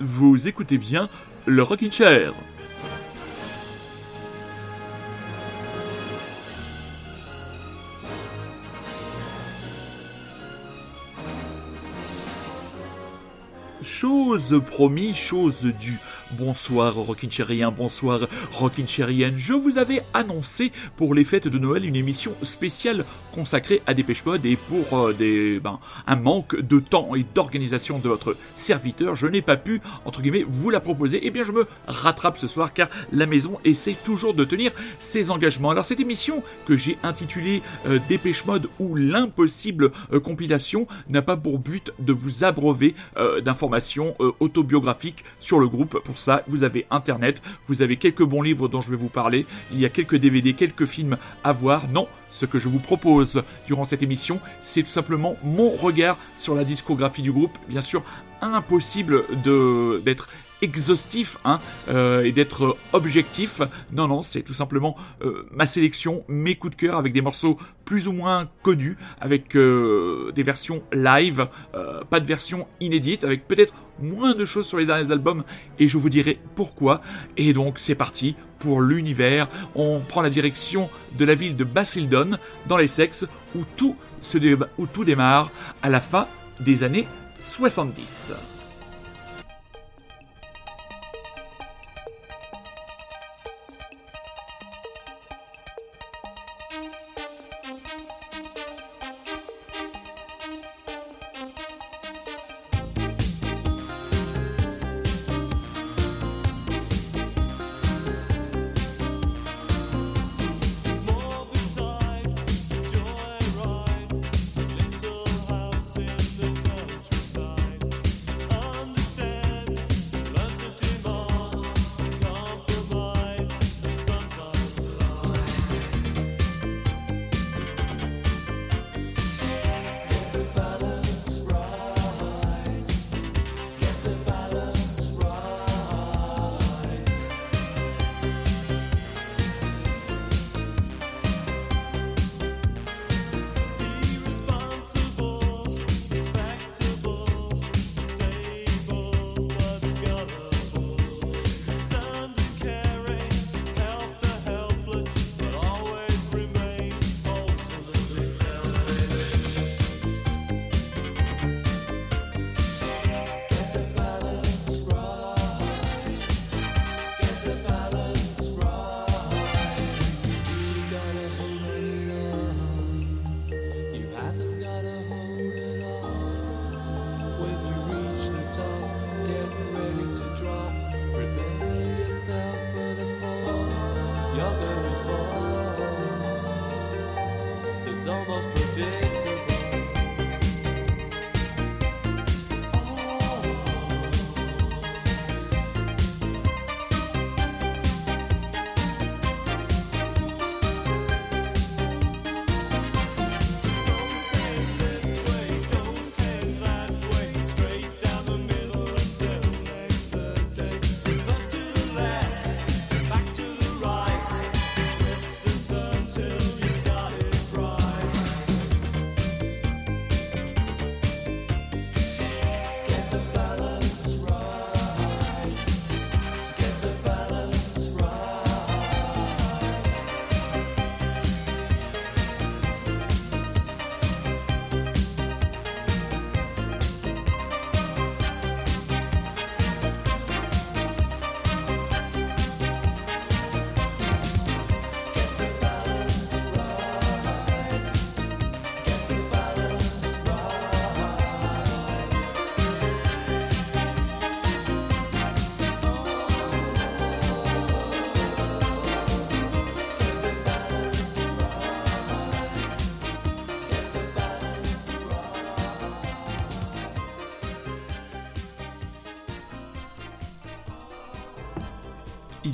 vous écoutez bien le Rockin' Chair. Chose promis, chose due. Bonsoir Rockin' bonsoir Rockin' Je vous avais annoncé pour les fêtes de Noël une émission spéciale consacrée à Dépêche Mode et pour euh, ben, un manque de temps et d'organisation de votre serviteur, je n'ai pas pu, entre guillemets, vous la proposer. Eh bien je me rattrape ce soir car la maison essaie toujours de tenir ses engagements. Alors cette émission que j'ai intitulée euh, Dépêche Mode ou l'impossible euh, compilation n'a pas pour but de vous abreuver d'informations autobiographiques sur le groupe pour ça, vous avez Internet, vous avez quelques bons livres dont je vais vous parler, il y a quelques DVD, quelques films à voir. Non, ce que je vous propose durant cette émission, c'est tout simplement mon regard sur la discographie du groupe. Bien sûr, impossible d'être exhaustif hein, euh, et d'être objectif. Non, non, c'est tout simplement euh, ma sélection, mes coups de cœur avec des morceaux plus ou moins connus, avec euh, des versions live, pas de version inédite, avec peut-être moins de choses sur les derniers albums et je vous dirai pourquoi. Et donc c'est parti pour l'univers. On prend la direction de la ville de Basildon dans les sexes où tout, se où tout démarre à la fin des années 70.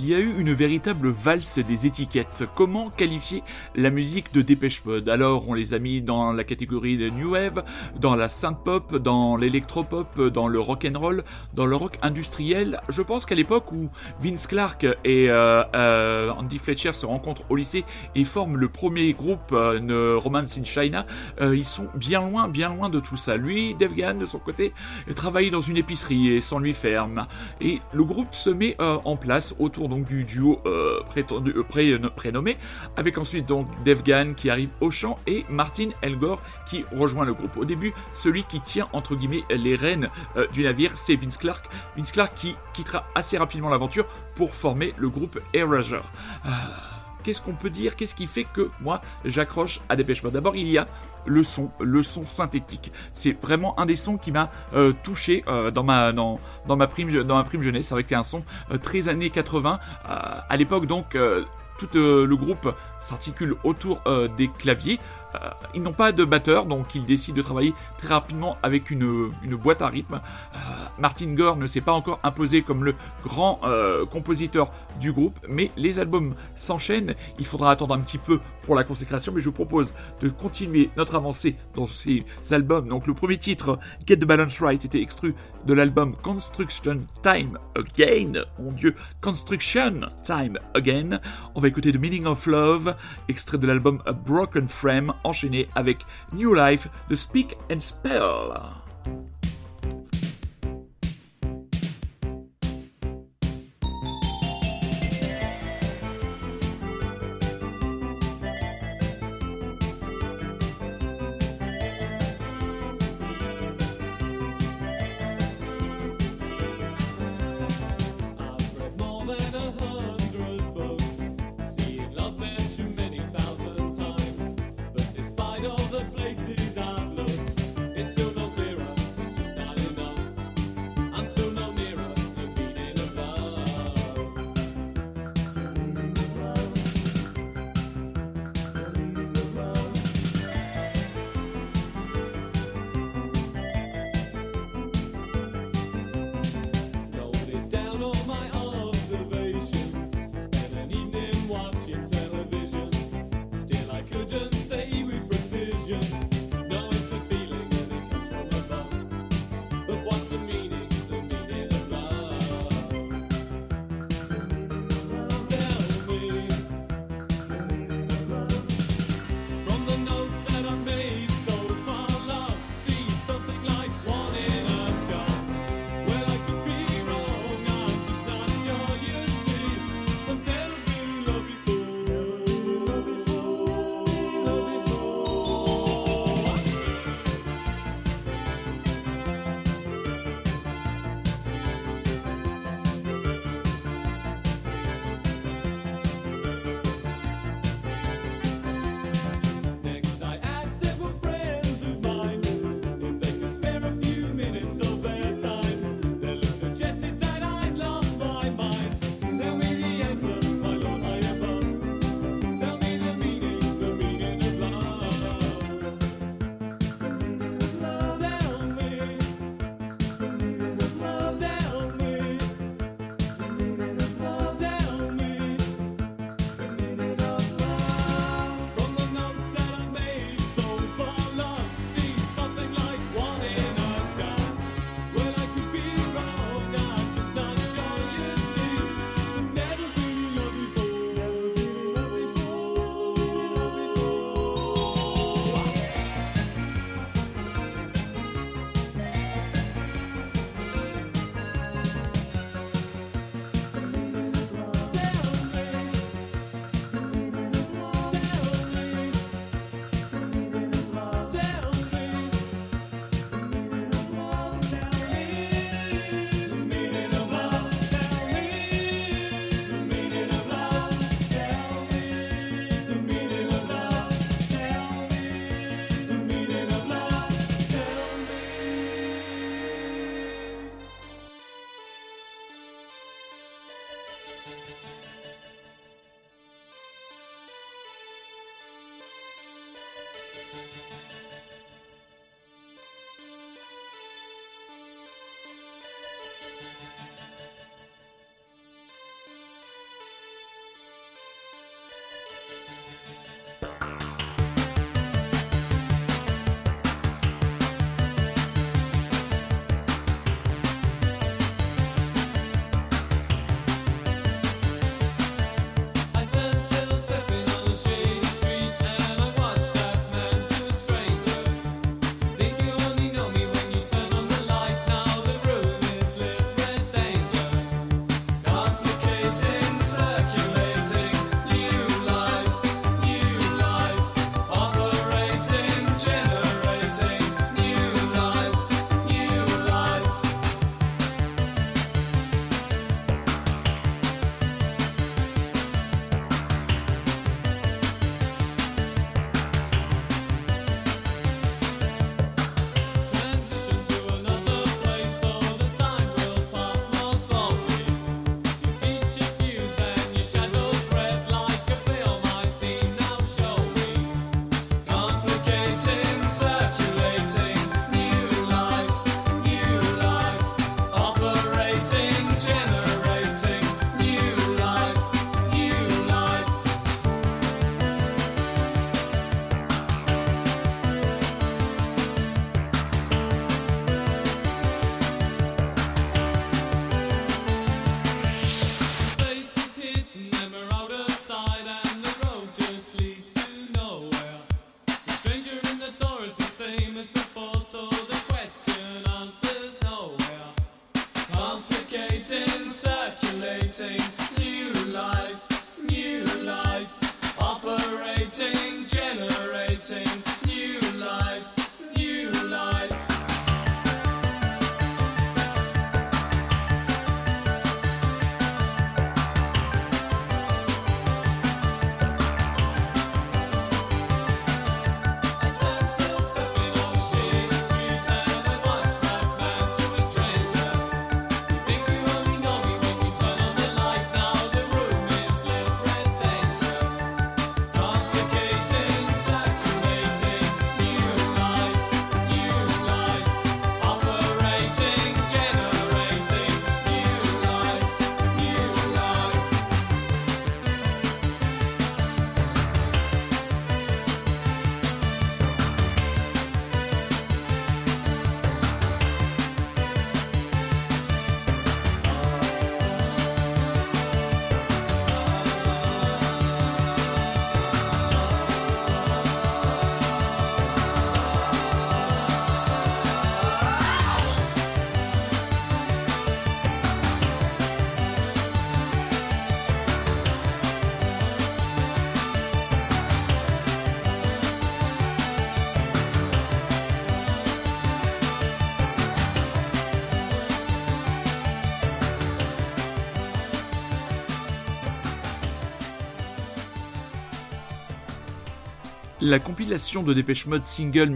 Il y a eu une véritable valse des étiquettes. Comment qualifier la musique de Dépêche Mode? Alors, on les a mis dans la catégorie de New Wave, dans la synth pop, dans l'électropop, dans le rock and roll, dans le rock industriel. Je pense qu'à l'époque où Vince Clark et euh, euh, Andy Fletcher se rencontrent au lycée et forment le premier groupe euh, Romance in China, ils sont bien loin, bien loin de tout ça. Lui, Dave de son côté, travaille dans une épicerie et lui ferme. Et le groupe se met en place autour donc du duo prénommé, avec ensuite donc Dave qui arrive au chant et Martin Elgore qui rejoint le groupe. Au début, celui qui tient entre guillemets les rênes du navire, c'est Vince Clark. Vince Clark qui quittera assez rapidement l'aventure pour former le groupe Erasure. Euh, qu'est-ce qu'on peut dire? Qu'est-ce qui fait que moi j'accroche à Dépêche Mode D'abord, il y a le son, le son synthétique. C'est vraiment un des sons qui m'a euh, touché euh, dans ma dans, dans ma prime dans ma prime jeunesse. C'est vrai que c'est un son très années 80. à l'époque donc tout le groupe s'articule autour des claviers. Euh, ils n'ont pas de batteur, donc ils décident de travailler très rapidement avec une, boîte à rythme. Euh, Martin Gore ne s'est pas encore imposé comme le grand euh, compositeur du groupe, mais les albums s'enchaînent. Il faudra attendre un petit peu pour la consécration, mais je vous propose de continuer notre avancée dans ces albums. Donc le premier titre, Get the Balance Right, était extrait de l'album Construction Time Again. Mon dieu, Construction Time Again. On va écouter The Meaning of Love, extrait de l'album A Broken Frame enchaîné avec New Life de Speak and Spell. La compilation de Dépêche Mode single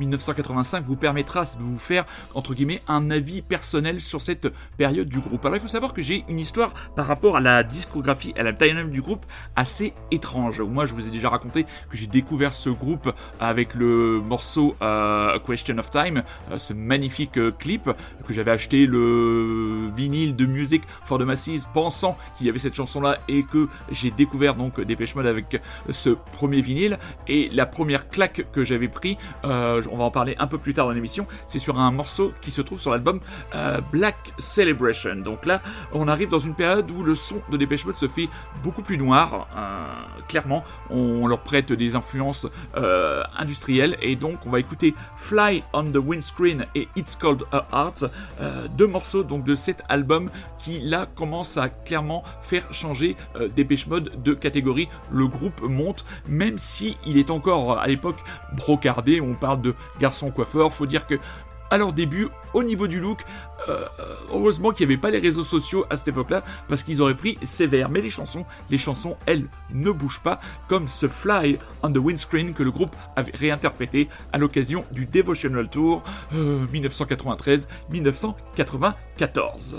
1981-1985 vous permettra de vous faire, entre guillemets, un avis personnel sur cette période du groupe. Alors il faut savoir que j'ai une histoire par rapport à la discographie, à la timeline du groupe assez étrange. Moi je vous ai déjà raconté que j'ai découvert ce groupe avec le morceau euh, Question of Time, euh, ce magnifique euh, clip que j'avais acheté le vinyle de Music for the Masses pensant qu'il y avait cette chanson là et que j'ai découvert donc Dépêche Mode avec ce premier vinyle et la première claque que j'avais pris, euh, on va en parler un peu plus tard dans l'émission, c'est sur un morceau qui se trouve sur l'album euh, Black Celebration. Donc là, on arrive dans une période où le son de Dépêche Mode se fait beaucoup plus noir. Euh, clairement, on leur prête des influences industrielles et donc on va écouter Fly on the Windscreen et It's Called a Heart, deux morceaux donc de cet album qui là commence à clairement faire changer Dépêche Mode de catégorie. Le groupe monte, même si il est encore euh, à l'époque brocardé, on parle de garçon coiffeur, faut dire que à leur début, au niveau du look, euh, euh, heureusement qu'il n'y avait pas les réseaux sociaux à cette époque-là, parce qu'ils auraient pris sévère. Mais les chansons, les chansons, elles, ne bougent pas, comme ce Fly on the Windscreen que le groupe avait réinterprété à l'occasion du Devotional Tour 1993-1994.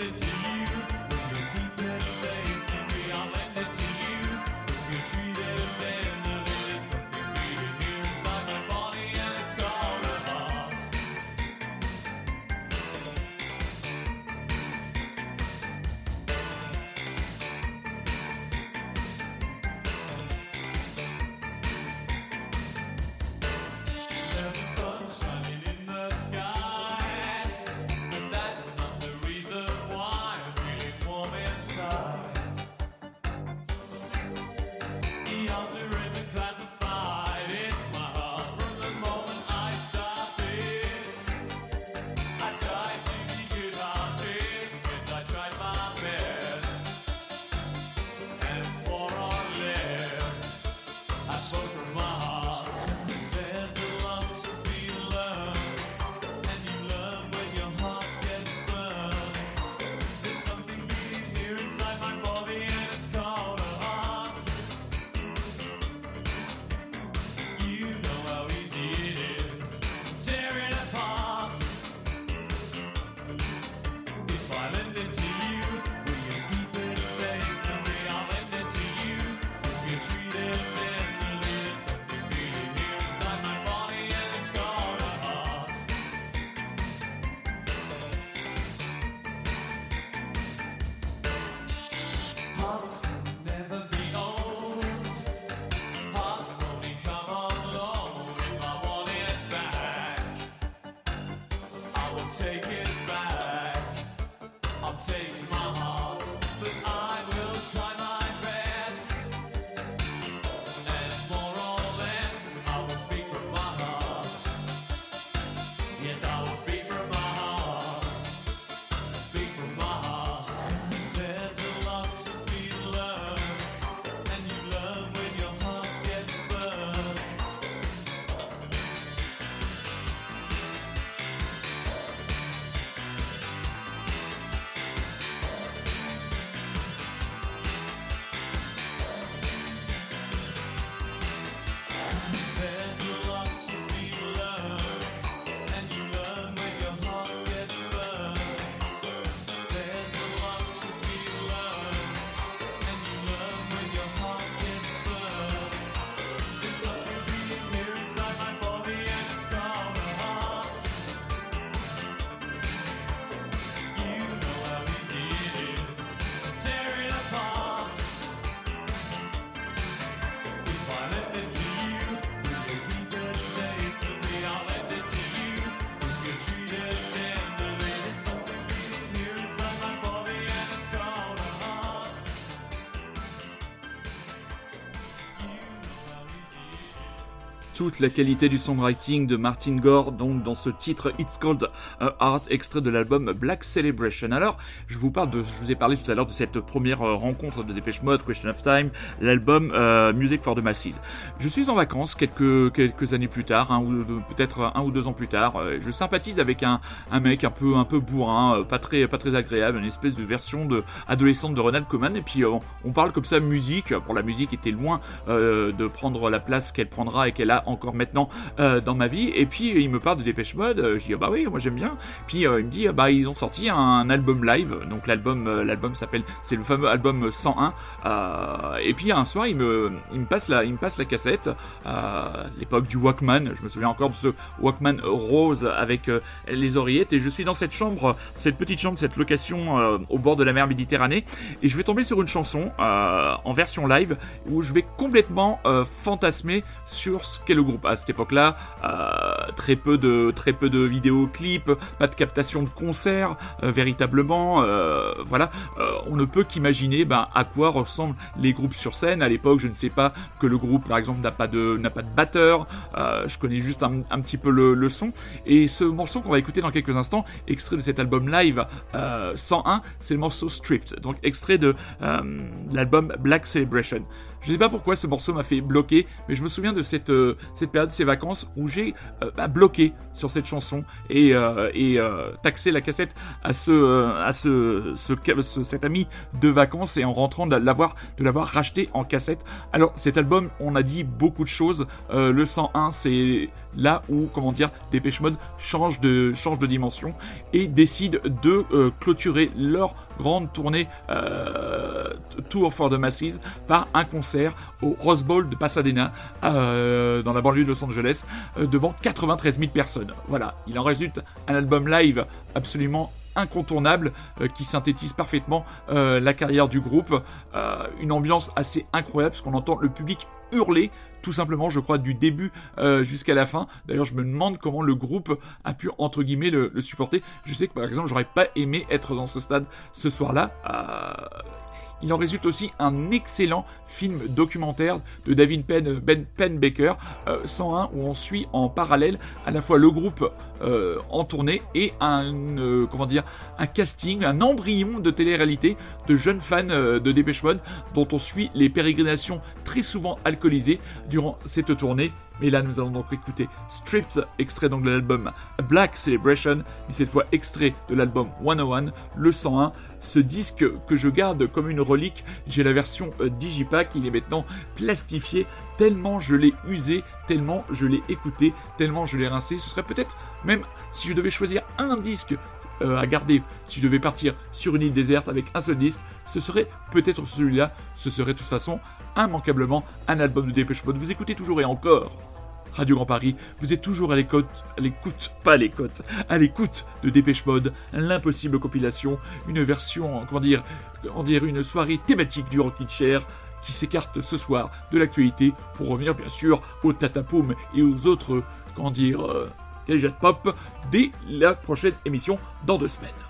eternity. Toute la qualité du songwriting de Martin Gore, donc dans ce titre It's Called a Art, extrait de l'album Black Celebration. Alors, vous parle de, je vous ai parlé tout à l'heure de cette première euh, rencontre de Dépêche Mode, Question of Time, l'album euh, Music for the Masses. Je suis en vacances quelques quelques années plus tard, un ou peut-être un ou deux ans plus tard. euh, Je sympathise avec un un mec un peu un peu bourrin, pas très pas très agréable, une espèce de version de adolescente de Ronald Koeman. Et puis on parle comme ça musique. Pour la musique était loin de prendre la place qu'elle prendra et qu'elle a encore maintenant dans ma vie. Et puis il me parle de Dépêche Mode. Je dis ah bah oui, moi j'aime bien. Puis il me dit ah bah ils ont sorti un album live. Donc l'album euh, l'album s'appelle c'est le fameux album 101. Euh, et puis un soir il me il me passe la il me passe la cassette. Euh, l'époque du Walkman. Je me souviens encore de ce Walkman rose avec les oreillettes. Et je suis dans cette chambre, cette petite chambre, cette location au bord de la mer Méditerranée. Et je vais tomber sur une chanson en version live où je vais complètement fantasmer sur ce qu'est le groupe. À cette époque-là, euh, très peu de très peu de vidéoclips, pas de captation de concerts euh, véritablement. Euh, voilà, Euh, on ne peut qu'imaginer ben, à quoi ressemblent les groupes sur scène. À l'époque, je ne sais pas que le groupe, par exemple, n'a pas de n'a pas de batteur. Euh, je connais juste un, un petit peu le, le son. Et ce morceau qu'on va écouter dans quelques instants, extrait de cet album live euh, 101, c'est le morceau Stripped, donc extrait de l'album Black Celebration. Je sais pas pourquoi ce morceau m'a fait bloquer, mais je me souviens de cette, euh, cette période, ces vacances, où j'ai euh, bah, bloqué sur cette chanson et, euh, taxé la cassette à ce, à ce, ce, ce- cet ami de vacances et en rentrant de l'avoir, de l'avoir racheté en cassette. Alors cet album, on a dit beaucoup de choses. Le 101, c'est là où, comment dire, Dépêche Mode change de, change de dimension et décide de euh, clôturer leur grande tournée euh, Tour for the Masses par un concert au Rose Bowl de Pasadena euh, dans la banlieue de Los Angeles devant 93 000 personnes. Voilà, il en résulte un album live absolument incontournable qui synthétise parfaitement la carrière du groupe. Une ambiance assez incroyable parce qu'on entend le public hurler tout simplement, je crois, du début euh, jusqu'à la fin. D'ailleurs, je me demande comment le groupe a pu, entre guillemets, le, supporter. Je sais que, par exemple, j'aurais pas aimé être dans ce stade ce soir-là. Euh, il en résulte aussi un excellent film documentaire de David Penn, Ben Penbaker, euh, 101, où on suit en parallèle à la fois le groupe euh, en tournée et un, euh, comment dire, un casting, un embryon de télé-réalité de jeunes fans de Dépêche Mode, dont on suit les pérégrinations très souvent alcoolisées durant cette tournée. Mais là, nous allons donc écouter Stripped, extrait donc de l'album Black Celebration, mais cette fois extrait de l'album 101, le 101. Ce disque que je garde comme une relique, j'ai la version euh, Digipack, il est maintenant plastifié, tellement je l'ai usé, tellement je l'ai écouté, tellement je l'ai rincé. Ce serait peut-être même si je devais choisir un disque euh, à garder, si je devais partir sur une île déserte avec un seul disque, ce serait peut-être celui-là, ce serait de toute façon immanquablement un album de Dépêche Mode. Vous écoutez toujours et encore Radio Grand Paris, vous êtes toujours à l'écoute, à l'écoute, pas à l'écoute, à l'écoute de Dépêche Mode, l'impossible compilation, une version, comment dire, comment dire, une soirée thématique du Rockin' Chair qui s'écarte ce soir de l'actualité pour revenir bien sûr au Tatapoum et aux autres, comment dire, euh, Pop dès la prochaine émission dans deux semaines.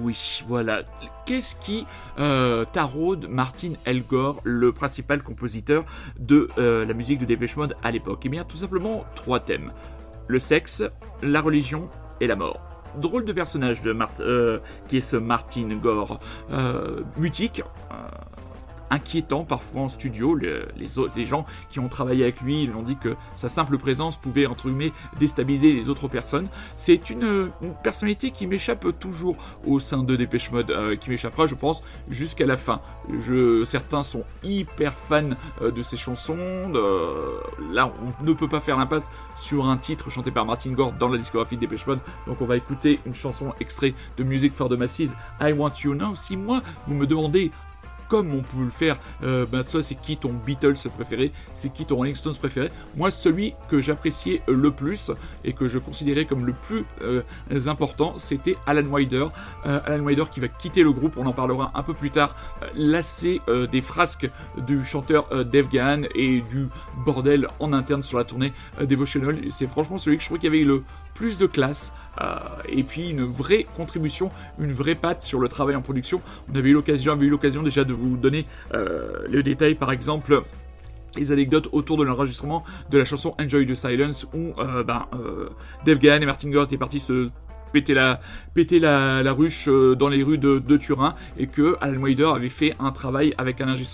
Oui, voilà. Qu'est-ce qui euh, taraude Martin Elgore, le principal compositeur de euh, la musique de Dépêche Mode à l'époque? Eh bien, tout simplement trois thèmes le sexe, la religion et la mort. Drôle de personnage de Mart- euh, qui est ce Martin Gore, euh, mutique. Euh, inquiétant parfois en studio. Le- les, gens qui ont travaillé avec lui lui ont dit que sa simple présence pouvait, entre guillemets, déstabiliser les autres personnes. C'est une, personnalité qui m'échappe toujours au sein de Dépêche Mode, euh, qui m'échappera, je pense, jusqu'à la fin. Certains sont hyper fans euh, de ses chansons. de- là, on ne peut pas faire l'impasse sur un titre chanté par Martin Gore dans la discographie de Dépêche Mode. Donc, on va écouter une chanson extrait de Music for the Masses, I Want You Now. Si moi, vous me demandez comme on peut le faire, euh, ben, toi, c'est qui ton Beatles préféré, c'est qui ton Rolling Stones préféré. Moi, celui que j'appréciais le plus et que je considérais comme le plus euh, important, c'était Alan Wider. Euh, Alan Wider qui va quitter le groupe, on en parlera un peu plus tard, lassé des frasques du chanteur Dave Gahan et du bordel en interne sur la tournée Devotional. C'est franchement celui que je trouve qu'il y avait le plus de classe euh, et puis une vraie contribution, une vraie patte sur le travail en production. On avait eu l'occasion, avait eu l'occasion déjà de vous donner euh, le détail, par exemple les anecdotes autour de l'enregistrement de la chanson Enjoy the Silence où euh, ben, euh, Gahan et Martin Gore étaient partis se péter la, ruche euh, dans les rues de, Turin et que Alan Wider avait fait un travail avec un ingé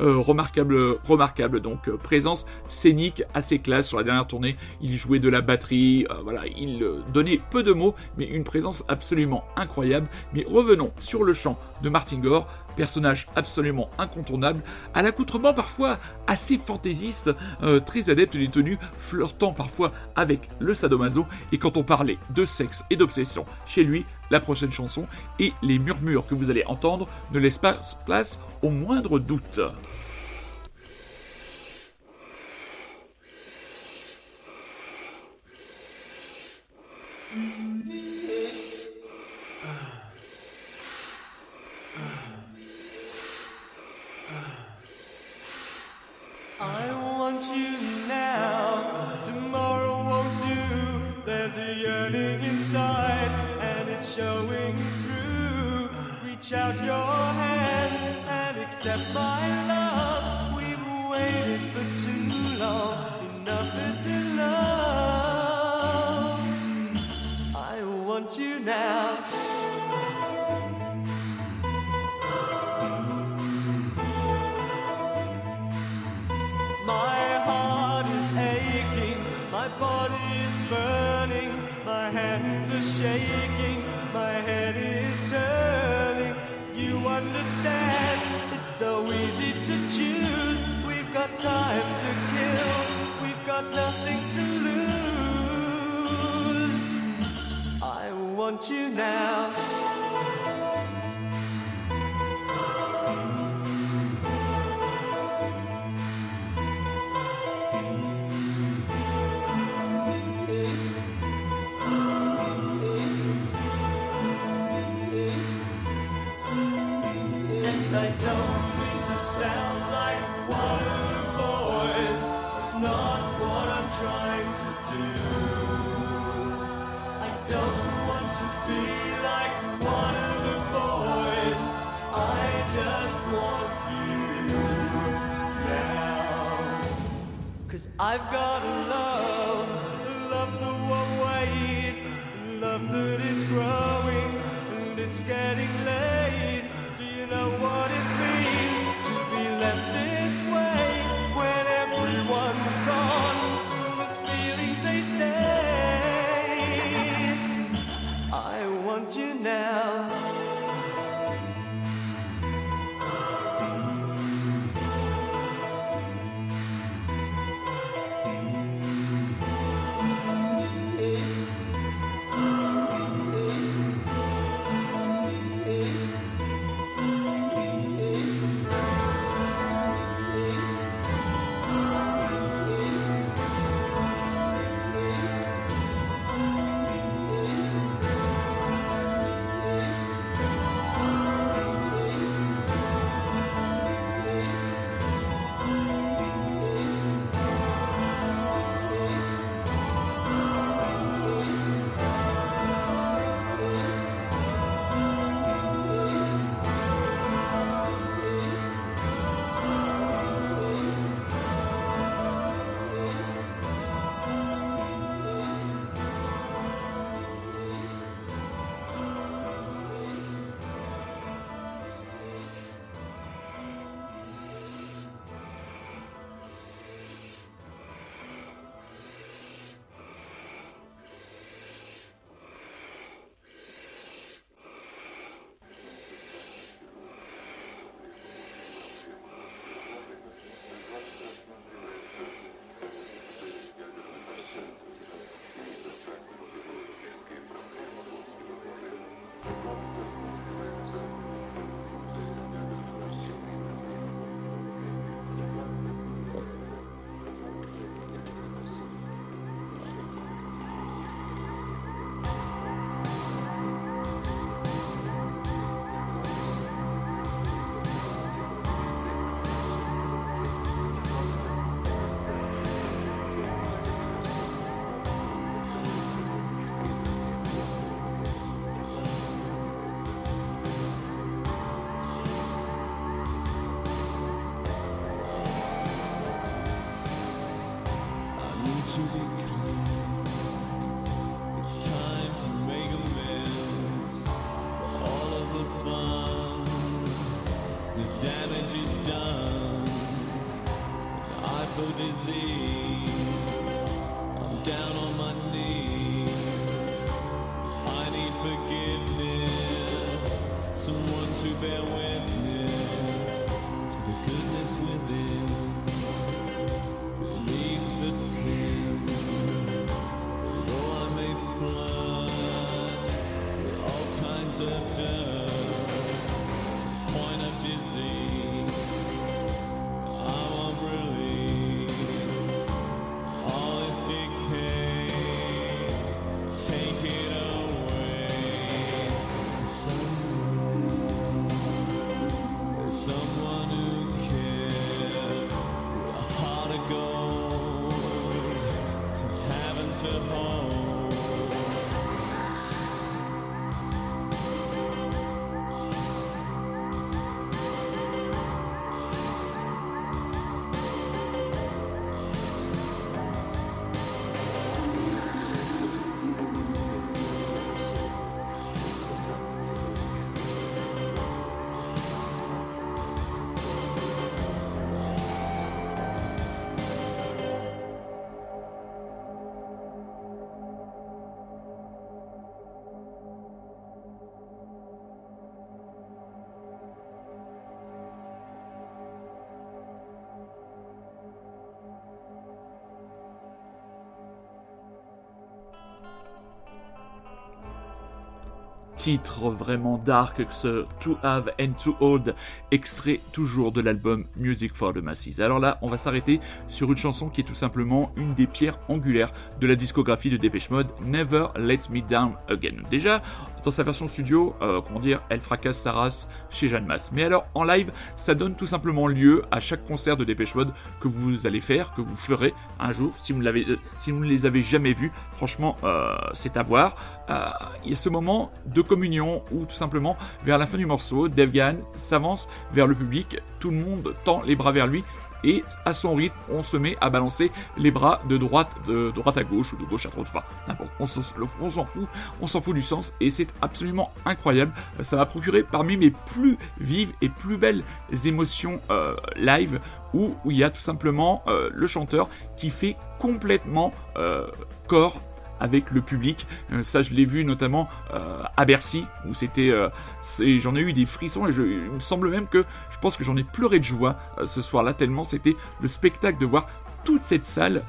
euh, remarquable, remarquable. Donc euh, présence scénique assez classe sur la dernière tournée. Il jouait de la batterie, voilà, il donnait peu de mots, mais une présence absolument incroyable. Mais revenons sur le chant de Martin Gore personnage absolument incontournable, à l'accoutrement parfois assez fantaisiste, euh, très adepte des tenues, flirtant parfois avec le sadomaso, et quand on parlait de sexe et d'obsession chez lui, la prochaine chanson et les murmures que vous allez entendre ne laissent pas place au moindre doute. I want you now. Tomorrow won't do. There's a yearning inside, and it's showing through. Reach out your hands and accept my love. We've waited for too long. Enough is enough. I want you now. Shaking, my head is turning. You understand, it's so easy to choose. We've got time to kill, we've got nothing to lose. I want you now. I've got a love, titre vraiment dark ce To Have and To Hold, extrait toujours de l'album Music for the Masses. Alors là, on va s'arrêter sur une chanson qui est tout simplement une des pierres angulaires de la discographie de Dépêche Mode, Never Let Me Down Again. Déjà, dans sa version studio, euh, comment dire, elle fracasse sa race chez Jeanne Masse. Mais alors, en live, ça donne tout simplement lieu à chaque concert de Dépêche Mode que vous allez faire, que vous ferez un jour, si vous, euh, si vous ne les avez jamais vus. Franchement, euh, c'est à voir. Il y a ce moment de communion où tout simplement, vers la fin du morceau, Dave Gahan s'avance vers le public, tout le monde tend les bras vers lui et à son rythme, on se met à balancer les bras de droite, de droite à gauche ou de gauche à droite, enfin n'importe. On s'en fout, on s'en fout du sens et c'est absolument incroyable. Euh, Ça m'a procuré parmi mes plus vives et plus belles émotions euh, live où, il y a tout simplement euh, le chanteur qui fait complètement corps avec le public. Euh, ça, je l'ai vu notamment euh, à Bercy, où c'était, euh, j'en ai eu des frissons et je, il me semble même que je pense que j'en ai pleuré de joie ce soir-là tellement c'était le spectacle de voir toute cette salle,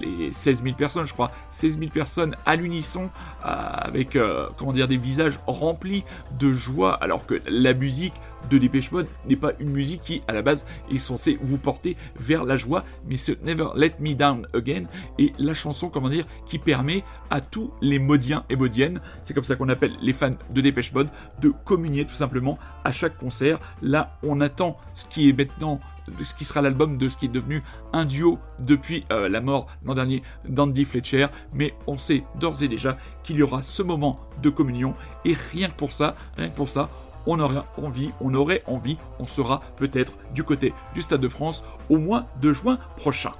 les 16 000 personnes, je crois, 16 000 personnes à l'unisson, avec comment dire des visages remplis de joie, alors que la musique de Dépêche Mode n'est pas une musique qui, à la base, est censée vous porter vers la joie, mais ce Never Let Me Down Again est la chanson, comment dire, qui permet à tous les modiens et modiennes, c'est comme ça qu'on appelle les fans de Dépêche Mode, de communier tout simplement à chaque concert. Là, on attend ce qui est maintenant ce qui sera l'album de ce qui est devenu un duo depuis euh, la mort l'an dernier d'Andy Fletcher, mais on sait d'ores et déjà qu'il y aura ce moment de communion et rien que pour ça, rien que pour ça, on aurait envie, on aurait envie, on sera peut-être du côté du Stade de France au mois de juin prochain.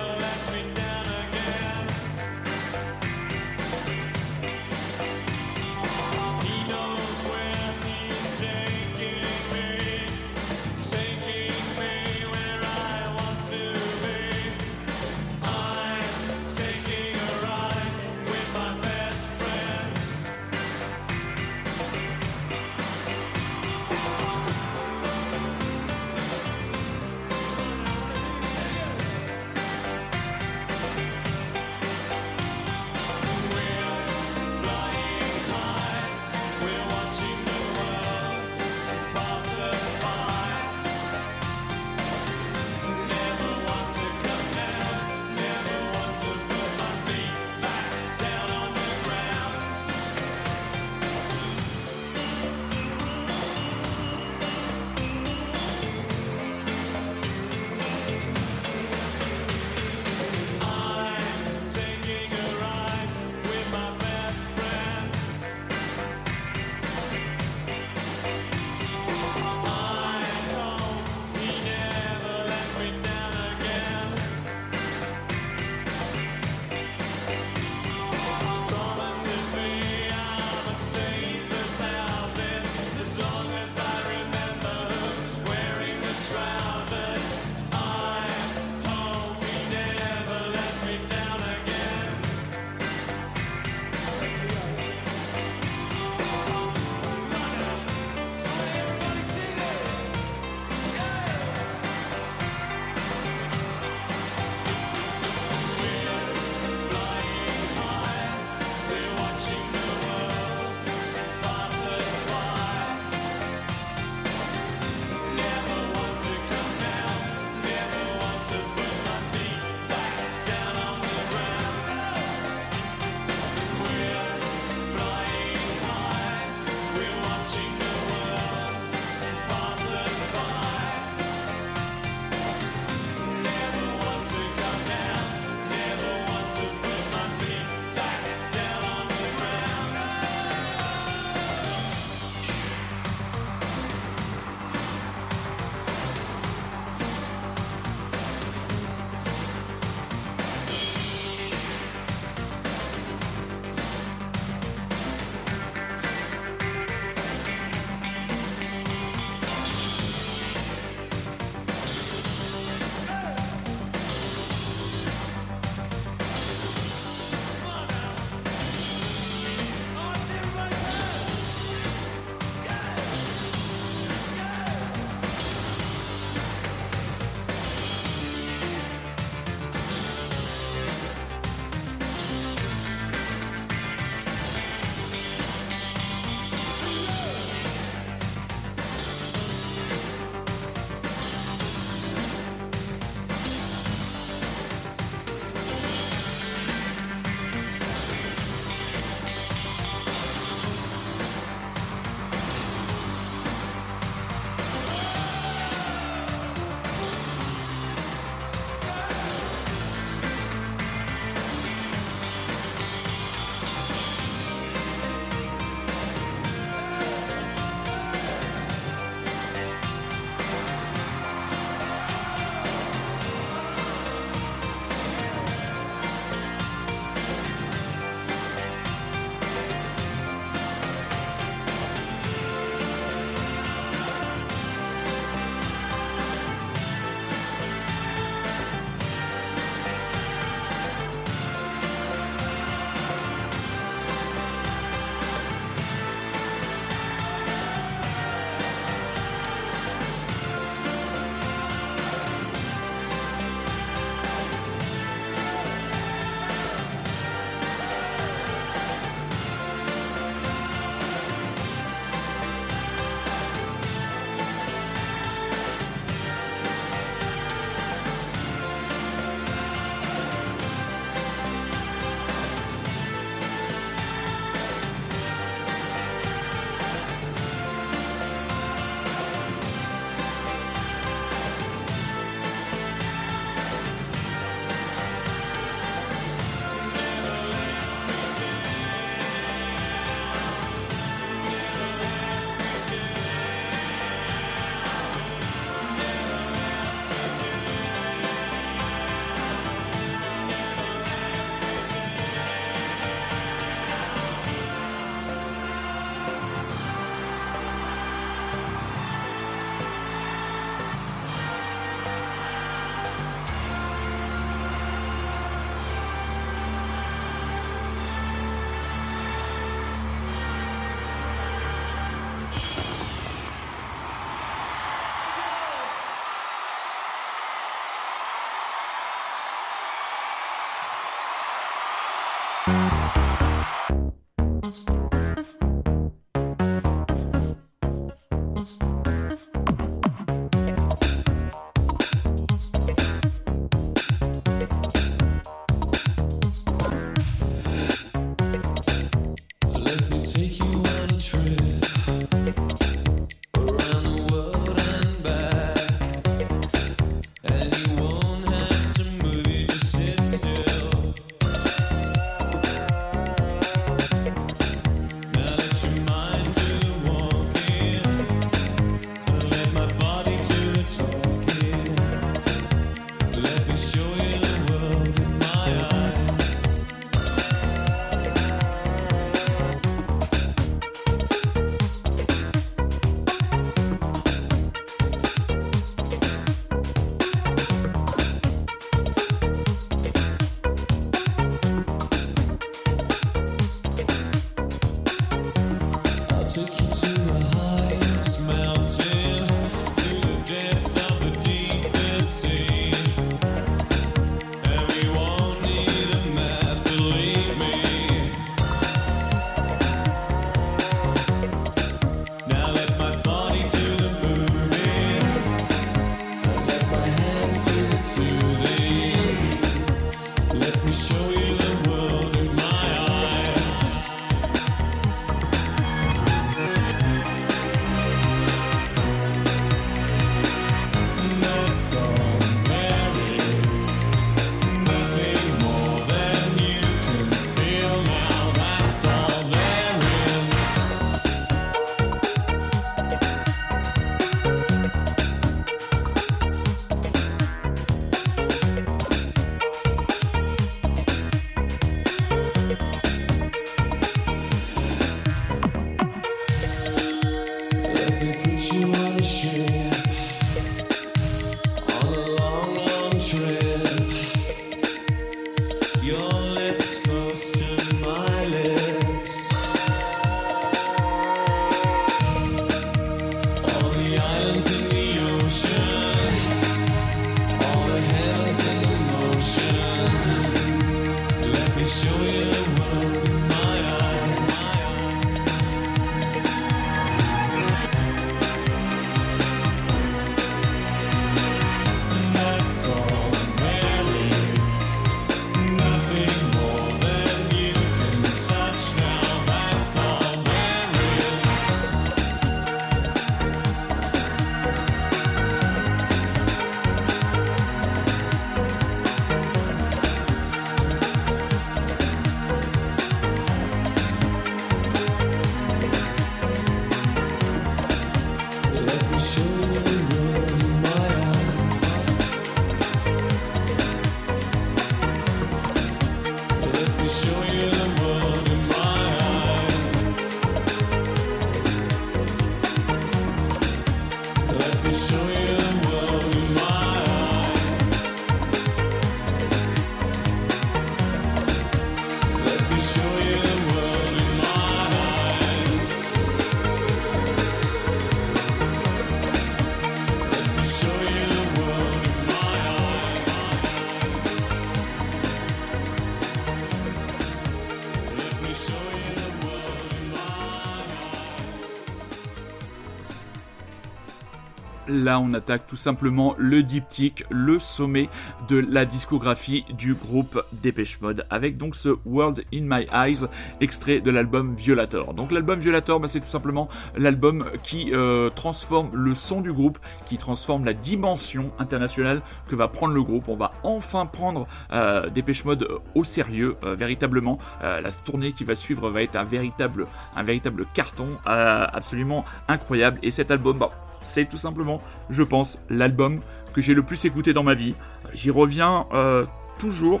Là, on attaque tout simplement le diptyque, le sommet de la discographie du groupe Dépêche Mode, avec donc ce World in My Eyes, extrait de l'album Violator. Donc l'album Violator, bah, c'est tout simplement l'album qui euh, transforme le son du groupe, qui transforme la dimension internationale que va prendre le groupe. On va enfin prendre euh, Dépêche Mode au sérieux, euh, véritablement. Euh, la tournée qui va suivre va être un véritable, un véritable carton, absolument incroyable. Et cet album, bah, c'est tout simplement, je pense, l'album que j'ai le plus écouté dans ma vie. J'y reviens euh, toujours,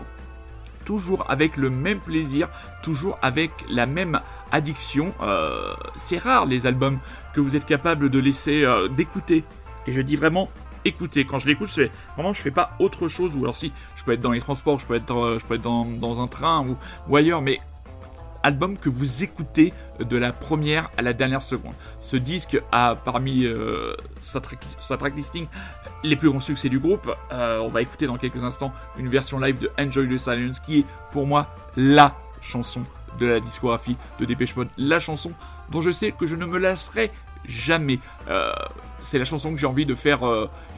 toujours avec le même plaisir, toujours avec la même addiction. Euh, c'est rare les albums que vous êtes capable de laisser euh, d'écouter. Et je dis vraiment écouter. Quand je l'écoute, je fais vraiment, je fais pas autre chose. Ou alors si, je peux être dans les transports, je peux être, je peux être dans, un train ou ailleurs, mais album que vous écoutez de la première à la dernière seconde. Ce disque a parmi euh, sa, track, sa track listing les plus grands succès du groupe. Euh, on va écouter dans quelques instants une version live de Enjoy the Silence qui est pour moi la chanson de la discographie de Dépêche Mode, la chanson dont je sais que je ne me lasserai jamais. Euh, c'est la chanson que j'ai envie de faire.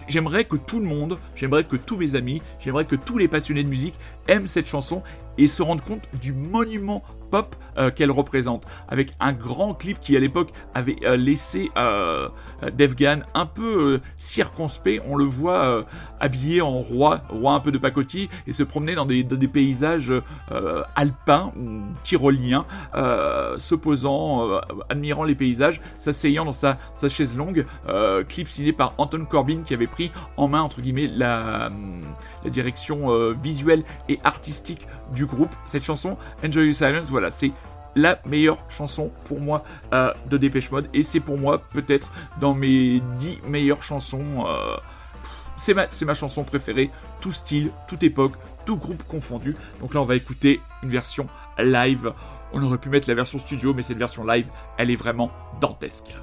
j'aimerais que tout le monde, j'aimerais que tous mes amis, j'aimerais que tous les passionnés de musique aiment cette chanson et se rendent compte du monument pop euh, qu'elle représente, avec un grand clip qui à l'époque avait euh, laissé euh, euh, Dave Gann un peu euh, circonspect. On le voit habillé en roi, roi un peu de pacotille, et se promener dans des, paysages alpins ou tyroliens, se posant, admirant les paysages, s'asseyant dans sa, chaise longue. Clip signé par Anton Corbin qui avait pris en main entre guillemets la, hum, la direction visuelle et artistique du groupe. Cette chanson, Enjoy Your Silence, voilà, c'est la meilleure chanson pour moi euh, de Dépêche Mode et c'est pour moi peut-être dans mes 10 meilleures chansons. euh, c'est ma, c'est ma chanson préférée, tout style, toute époque, tout groupe confondu. Donc là, on va écouter une version live. On aurait pu mettre la version studio, mais cette version live, elle est vraiment dantesque.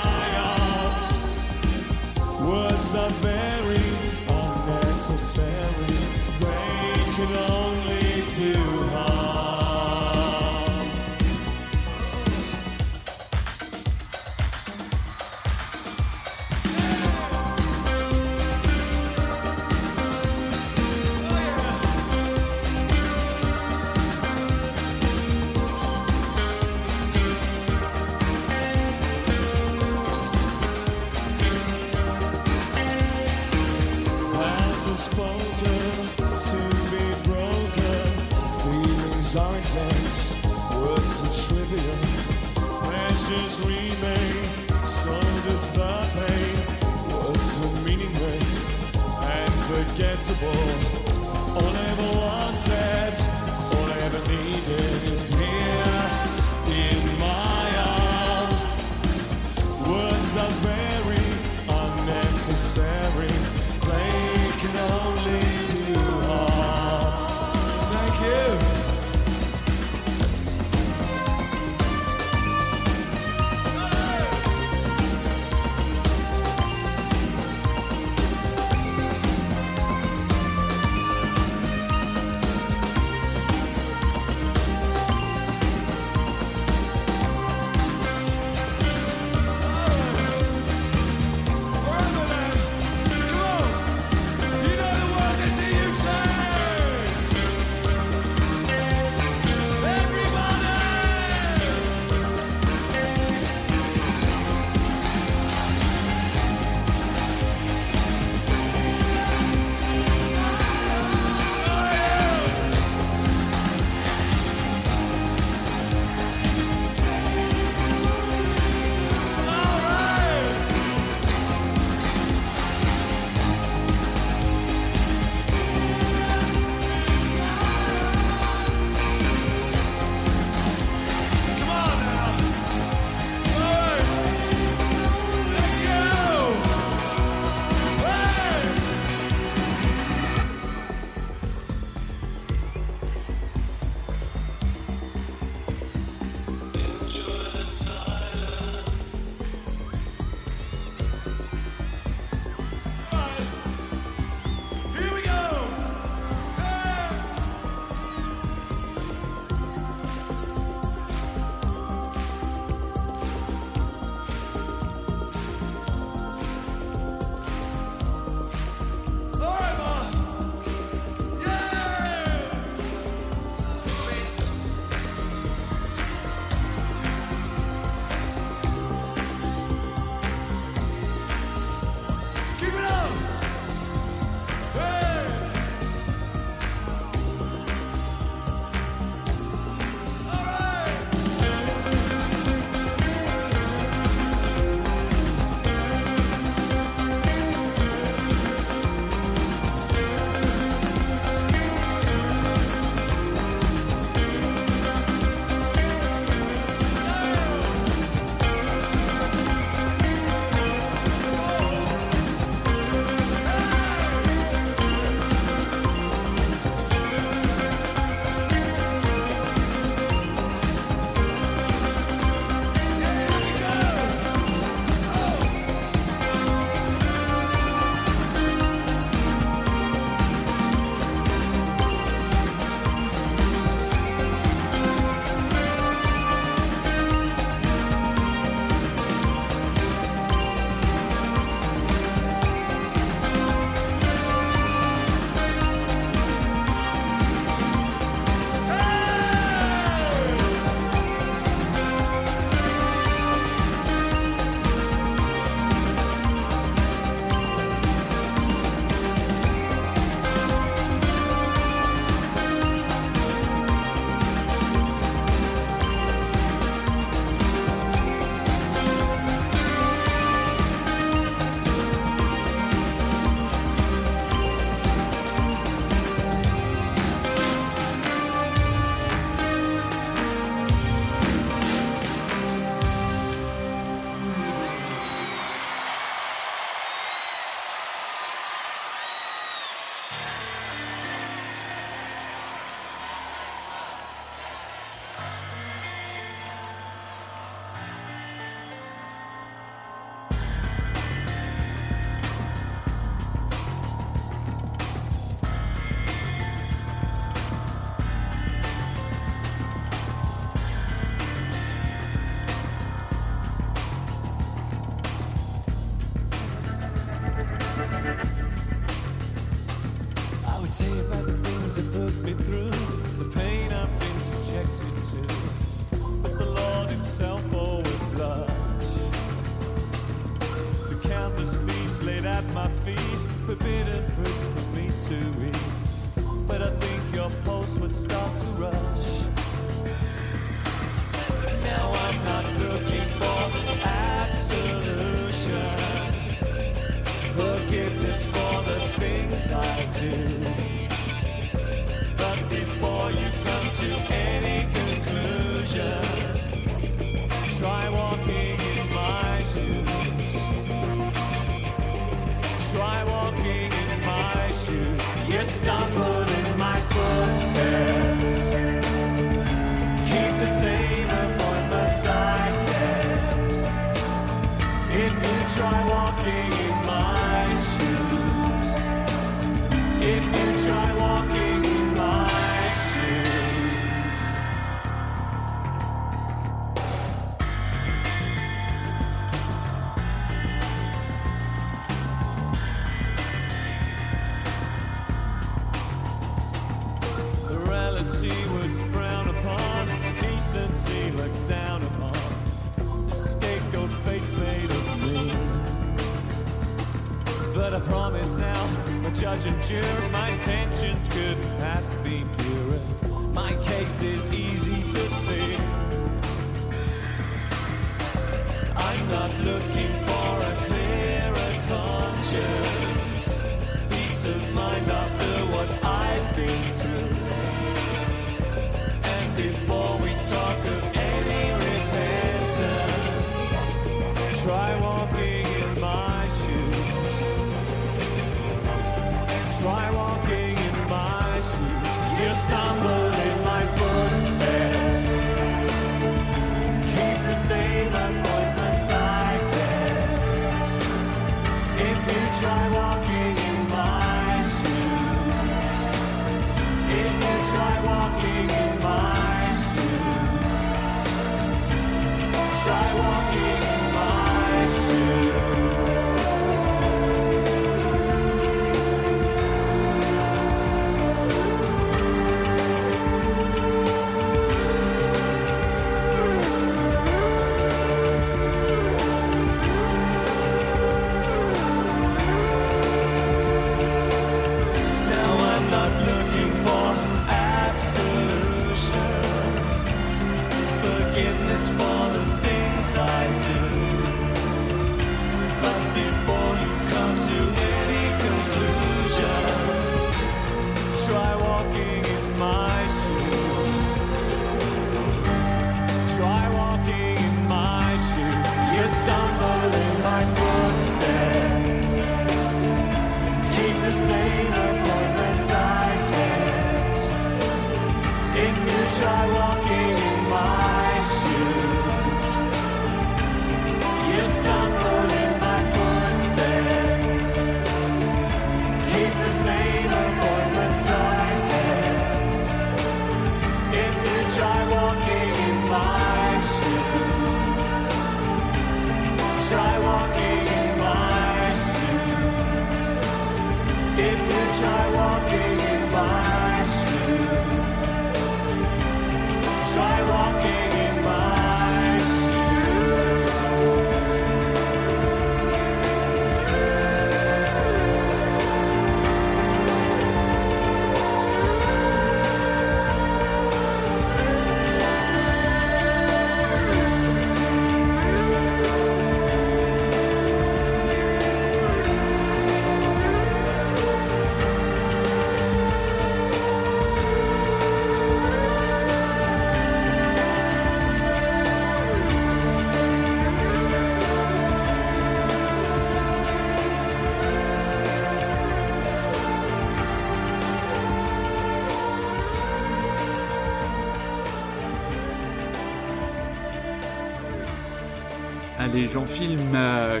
film euh,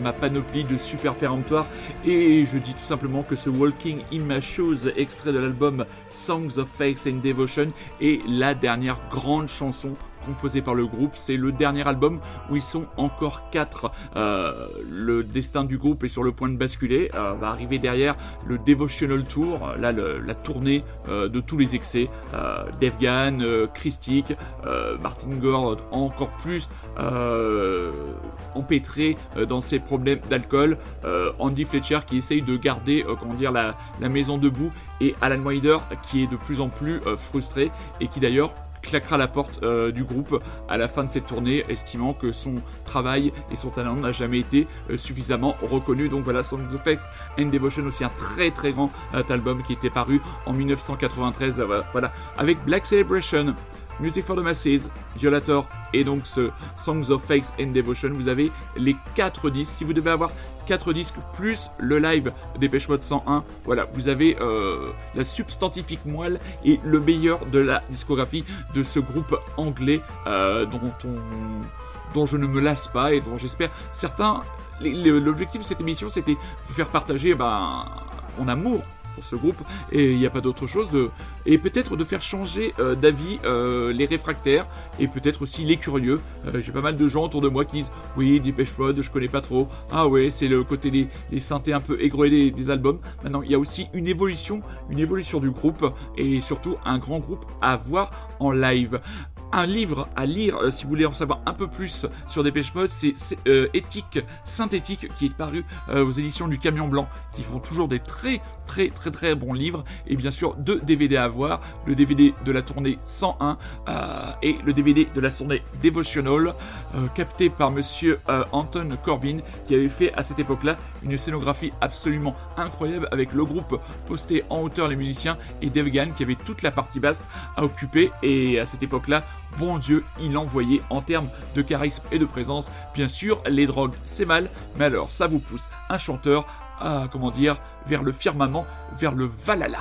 ma, panoplie de super péremptoires. Et je dis tout simplement que ce Walking in My Shoes, extrait de l'album Songs of Faith and Devotion, est la dernière grande chanson composé par le groupe. C'est le dernier album où ils sont encore quatre. Euh, le destin du groupe est sur le point de basculer. Euh, va arriver derrière le Devotional Tour, là le- la tournée euh, de tous les excès. Euh, euh, Christic, euh, Martin Gore encore plus euh, empêtré euh, dans ses problèmes d'alcool. Euh, Andy Fletcher qui essaye de garder euh, comment dire la, la maison debout et Alan Wider qui est de plus en plus euh, frustré et qui d'ailleurs claquera la porte euh, du groupe à la fin de cette tournée, estimant que son travail et son talent n'a jamais été euh, suffisamment reconnu. Donc voilà, Songs of Facts and Devotion, aussi un très très grand euh, album qui était paru en 1993. euh, voilà, avec Black Celebration. Music for the Masses, Violator et donc ce Songs of Fakes and Devotion. Vous avez les 4 disques. Si vous devez avoir 4 disques plus le live Dépêche Mode 101, voilà, vous avez euh, la substantifique moelle et le meilleur de la discographie de ce groupe anglais euh, dont, on, dont je ne me lasse pas et dont j'espère certains. L'objectif de cette émission c'était vous faire partager ben, mon amour ce groupe et il n'y a pas d'autre chose de et peut-être de faire changer euh, d'avis euh, les réfractaires et peut-être aussi les curieux. Euh, J'ai pas mal de gens autour de moi qui disent oui Depeche Mode je connais pas trop. Ah ouais c'est le côté des, synthés un peu aigres des, des albums. Maintenant il y a aussi une évolution, une évolution du groupe et surtout un grand groupe à voir en live. Un livre à lire euh, si vous voulez en savoir un peu plus sur Dépêche Mode, c'est euh, Éthique synthétique qui est paru euh, aux éditions du Camion Blanc, qui font toujours des très très très très bons livres et bien sûr deux DVD à voir, le DVD de la tournée 101 euh, et le DVD de la tournée Devotional, euh, capté par Monsieur euh, Anton Corbin qui avait fait à cette époque-là une scénographie absolument incroyable avec le groupe posté en hauteur les musiciens et Dave Gahan qui avait toute la partie basse à occuper et à cette époque-là bon Dieu, il envoyait en termes de charisme et de présence. Bien sûr, les drogues, c'est mal, mais alors ça vous pousse un chanteur à, comment dire, vers le firmament, vers le Valhalla.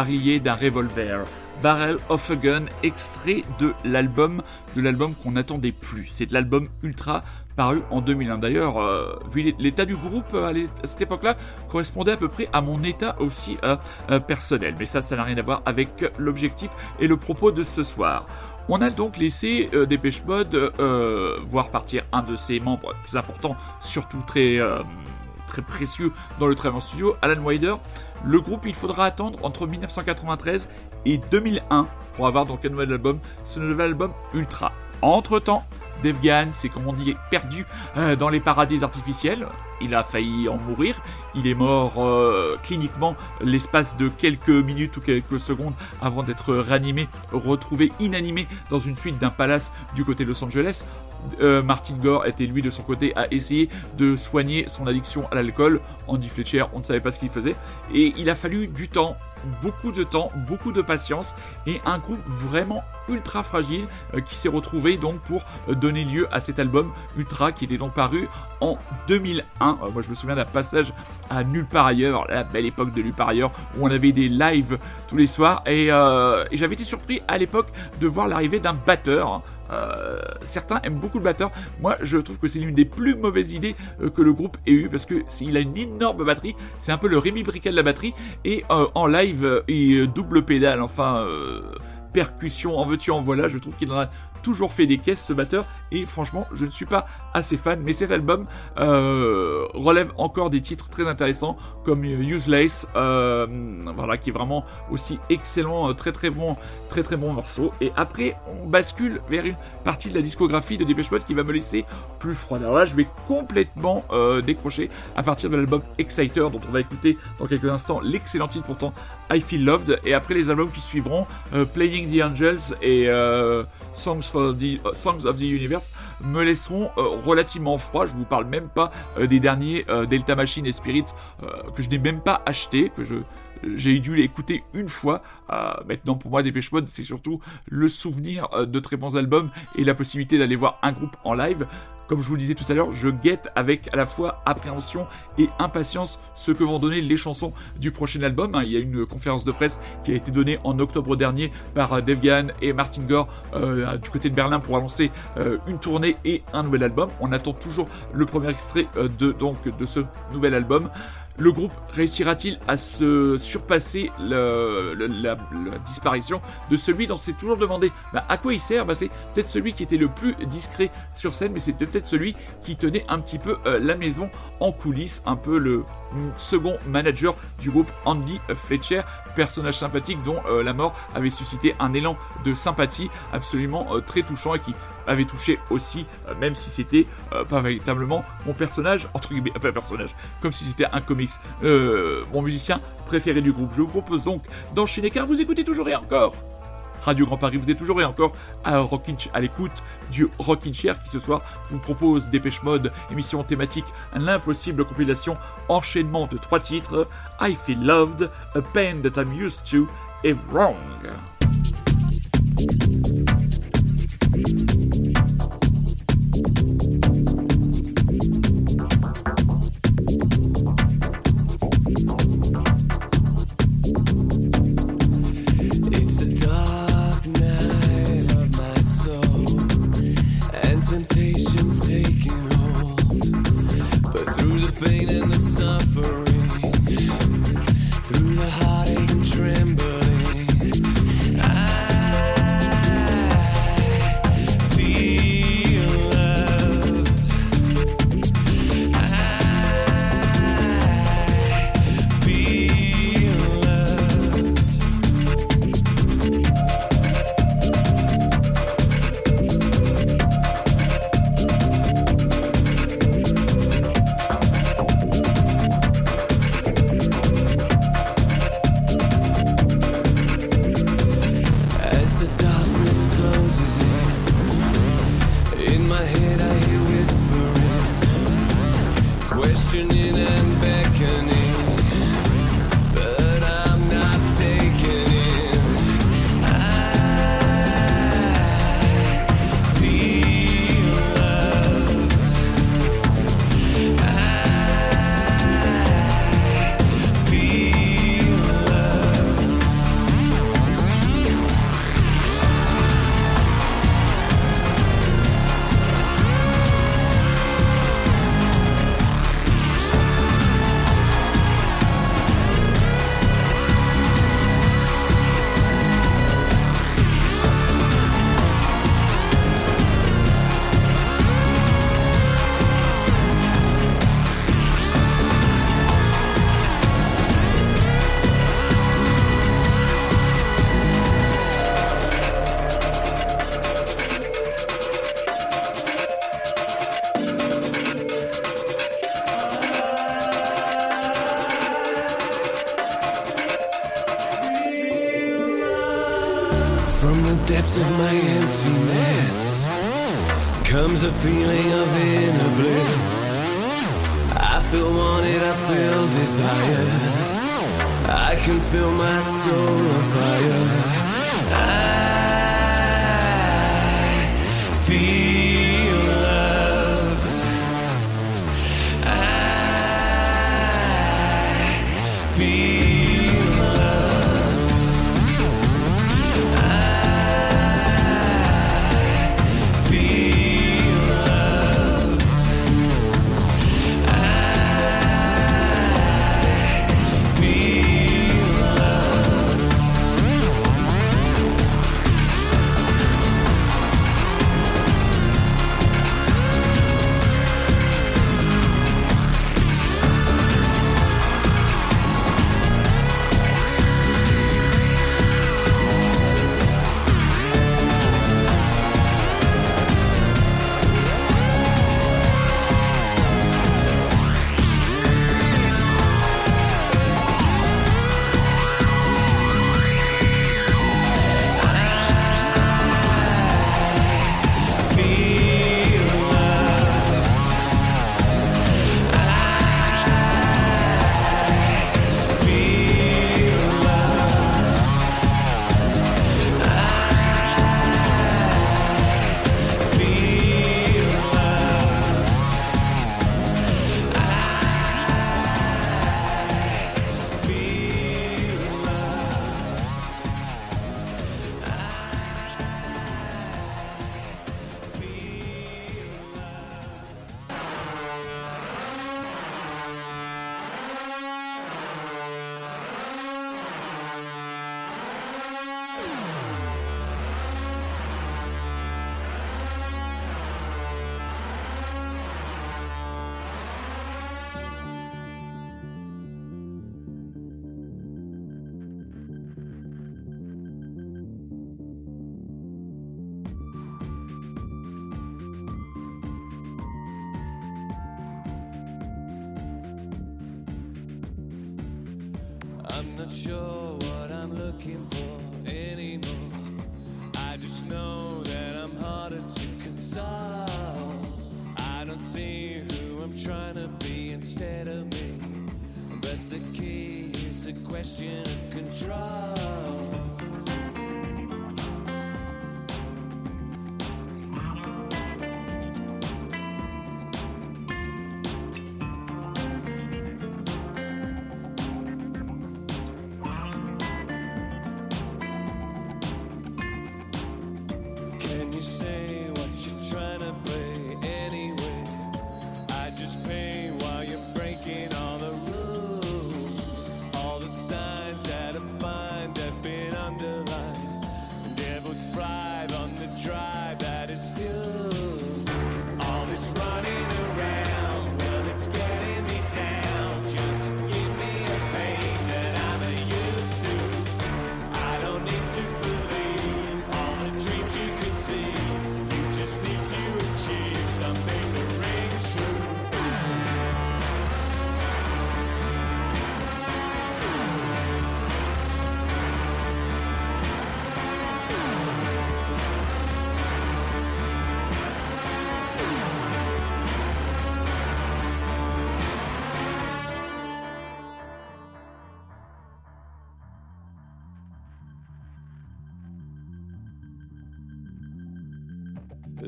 Barillet d'un revolver. Barrel of a Gun, extrait de l'album de l'album qu'on n'attendait plus. C'est de l'album Ultra paru en 2001. D'ailleurs, euh, vu l'état du groupe euh, à, cette époque-là, correspondait à peu près à mon état aussi euh, personnel. Mais ça, ça n'a rien à voir avec l'objectif et le propos de ce soir. On a donc laissé euh, Dépêche Mode voir partir un de ses membres plus importants, surtout très, très précieux dans le travail en studio, Alan Wider. Le groupe, il faudra attendre entre 1993 et 2001 pour avoir donc un nouvel album, ce nouvel album Ultra. Entre-temps, Dave Gahan s'est, comme on dit, perdu euh, dans les paradis artificiels. Il a failli en mourir. Il est mort euh, cliniquement l'espace de quelques minutes ou quelques secondes avant d'être réanimé, retrouvé inanimé dans une suite d'un palace du côté de Los Angeles. Euh, Martin Gore était lui de son côté à essayer de soigner son addiction à l'alcool. Andy Fletcher, on ne savait pas ce qu'il faisait. Et il a fallu du temps, beaucoup de temps, beaucoup de patience et un groupe vraiment ultra fragile euh, qui s'est retrouvé donc pour euh, donner lieu à cet album Ultra qui était donc paru en 2001. Euh, moi je me souviens d'un passage à Nulle part ailleurs, la belle époque de Nulle part ailleurs où on avait des lives tous les soirs et, et j'avais été surpris à l'époque de voir l'arrivée d'un batteur. Euh, certains aiment beaucoup le batteur. Moi, je trouve que c'est l'une des plus mauvaises idées euh, que le groupe ait eu parce que c'est- il a une énorme batterie. C'est un peu le Rémi Briquet de la batterie et euh, en live, il double pédale. Enfin, percussion, en veux-tu, en voilà. Je trouve qu'il en a toujours fait des caisses ce batteur et franchement, je ne suis pas assez fan. Mais cet album euh, relève encore des titres très intéressants comme euh, Useless, euh, voilà, qui est vraiment aussi excellent, euh, très très bon, très très bon morceau. Et après, on bascule vers une partie de la discographie de Dépêche Mode qui va me laisser plus froid. Alors là, je vais complètement euh, décrocher à partir de l'album Exciter, dont on va écouter dans quelques instants l'excellent titre pourtant I Feel Loved. Et après les albums qui suivront, Playing the Angels et Euh, Songs of the Universe, me laisseront euh, relativement froid. Je vous parle même pas euh, des derniers Delta Machine et Spirit que je n'ai même pas acheté, que j'ai dû l'écouter une fois. Maintenant, pour moi, Dépêche Mode, c'est surtout le souvenir de très bons albums et la possibilité d'aller voir un groupe en live. Comme je vous le disais tout à l'heure, je guette avec à la fois appréhension et impatience ce que vont donner les chansons du prochain album. Il y a une conférence de presse qui a été donnée en octobre dernier par Dave et Martin Gore euh, du côté de Berlin pour annoncer euh, une tournée et un nouvel album. On attend toujours le premier extrait euh, de, donc, de ce nouvel album. Le groupe réussira-t-il à se surpasser la, disparition de celui dont c'est toujours demandé? Bah, à quoi il sert? Bah, C'est peut-être celui qui était le plus discret sur scène, mais c'est peut-être celui qui tenait un petit peu euh, la maison en coulisses, un peu le second manager du groupe Andy Fletcher, personnage sympathique dont euh, la mort avait suscité un élan de sympathie absolument euh, très touchant et qui avait touché aussi, euh, même si c'était euh, pas véritablement mon personnage, entre guillemets, pas personnage, comme si c'était un comics, euh, mon musicien préféré du groupe. Je vous propose donc d'enchaîner car vous écoutez toujours et encore. Radio Grand Paris, vous êtes toujours et encore à, Rockin' à l'écoute du Rockin' Chair qui ce soir vous propose Dépêche Mode, émission thématique, l'impossible compilation, enchaînement de trois titres, I Feel Loved, A Pain That I'm Used To et Wrong. And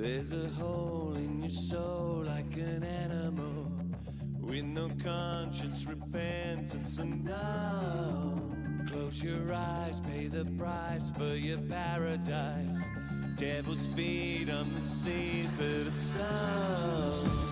There's a hole in your soul like an animal with no conscience, repentance, and now. Close your eyes, pay the price for your paradise. Devil's feet on the seas of the sound.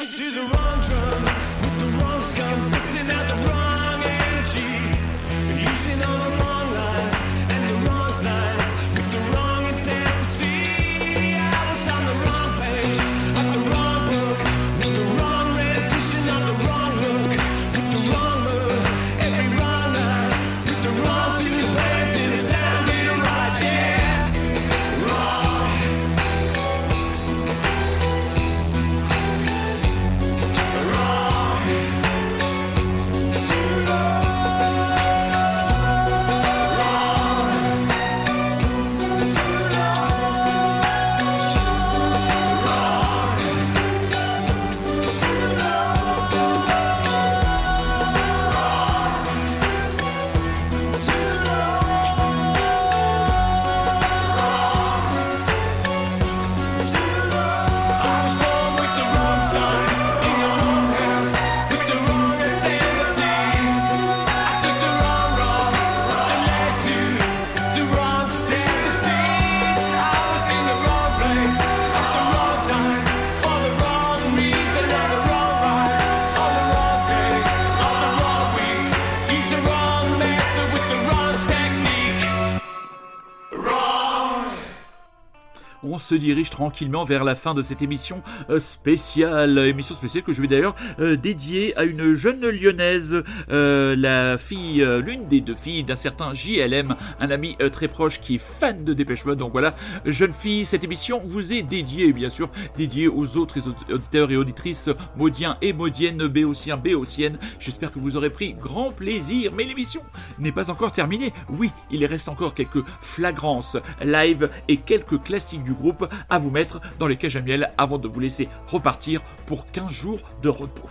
You to the wrong drum with the wrong scum. se dirige tranquillement vers la fin de cette émission euh, spéciale. Émission spéciale que je vais d'ailleurs euh, dédier à une jeune lyonnaise, euh, la fille, l'une des deux filles d'un certain JLM, un ami très proche qui est fan de Dépêche Mode. Donc voilà, jeune fille, cette émission vous est dédiée, bien sûr, dédiée aux autres auditeurs et auditrices maudiens et maudiennes, béotiens, béotiennes. J'espère que vous aurez pris grand plaisir. Mais l'émission n'est pas encore terminée. Oui, il reste encore quelques flagrances live et quelques classiques du groupe à vous mettre dans les cages à miel avant de vous laisser repartir pour 15 jours de repos.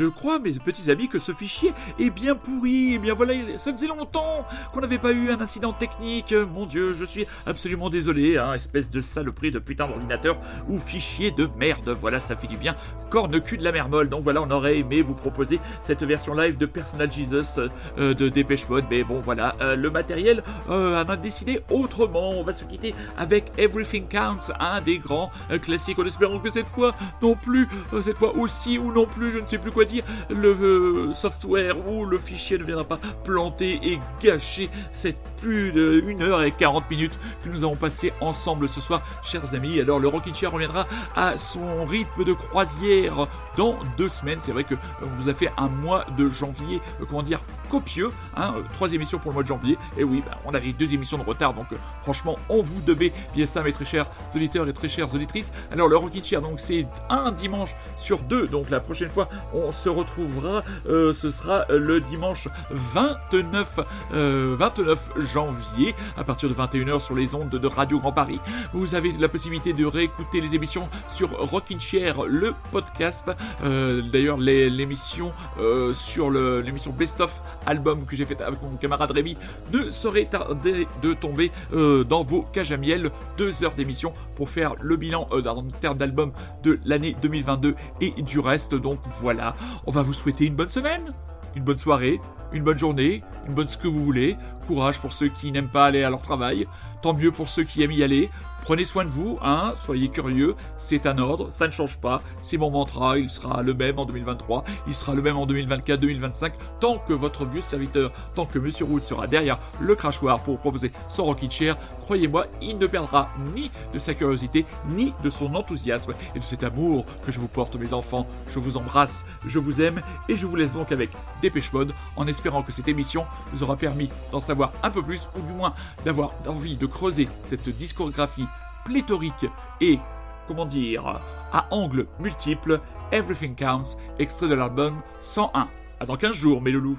Je crois, mes petits amis, que ce fichier est bien pourri. Eh bien voilà, il- ça faisait longtemps qu'on n'avait pas eu un incident technique. Mon Dieu, je suis absolument désolé. Hein, espèce de saloperie de putain d'ordinateur ou fichier de merde. Voilà, ça fait du bien. Corne cul de la mer molle. Donc voilà, on aurait aimé vous proposer cette version live de Personal Jesus euh, de Dépêche Mode. Mais bon, voilà, euh, le matériel euh, en a décidé autrement. On va se quitter avec Everything Counts, un des grands euh, classiques. En espérant que cette fois non plus, cette fois aussi ou non plus, je ne sais plus quoi dire, le euh, software ou le fichier ne viendra pas planter et gâcher cette plus de 1 heure et 40 minutes que nous avons passé ensemble ce soir, chers amis. Alors le Rockin' Chair reviendra à son rythme de croisière dans deux semaines. C'est vrai que vous a fait un mois de janvier, euh, comment dire, copieux, hein, euh, trois émissions pour le mois de janvier. Et oui, bah, on avait deux émissions de retard, donc euh, franchement, on vous devait bien ça, mes très chers auditeurs et très chères auditrices. Alors le Rockin' Chair, donc c'est un dimanche sur deux, donc la prochaine fois, on se retrouvera, euh, ce sera euh, le dimanche 29, euh, 29 janvier, à partir de 21h sur les ondes de Radio Grand Paris. Vous avez la possibilité de réécouter les émissions sur Rockin' Chair, le podcast. D'ailleurs, l'émission sur l'émission Best of album que j'ai fait avec mon camarade Rémi ne saurait tarder de tomber euh, dans vos cages à miel. Deux heures d'émission pour faire le bilan euh, en termes d'album de l'année 2022 et du reste. Donc voilà, on va vous souhaiter une bonne semaine une bonne soirée, une bonne journée, une bonne ce que vous voulez. Courage pour ceux qui n'aiment pas aller à leur travail. Tant mieux pour ceux qui aiment y aller. Prenez soin de vous, hein, soyez curieux, c'est un ordre, ça ne change pas, c'est mon mantra, il sera le même en 2023, il sera le même en 2024, 2025, tant que votre vieux serviteur, tant que Monsieur Root sera derrière le crachoir pour proposer son rocking chair, croyez-moi, il ne perdra ni de sa curiosité, ni de son enthousiasme et de cet amour que je vous porte, mes enfants. Je vous embrasse, je vous aime et je vous laisse donc avec Dépêche Mode en espérant que cette émission vous aura permis d'en savoir un peu plus ou du moins d'avoir envie de creuser cette discographie pléthorique et, comment dire, à angles multiples. Everything Counts, extrait de l'album 101. À dans 15 jours, mes loulous.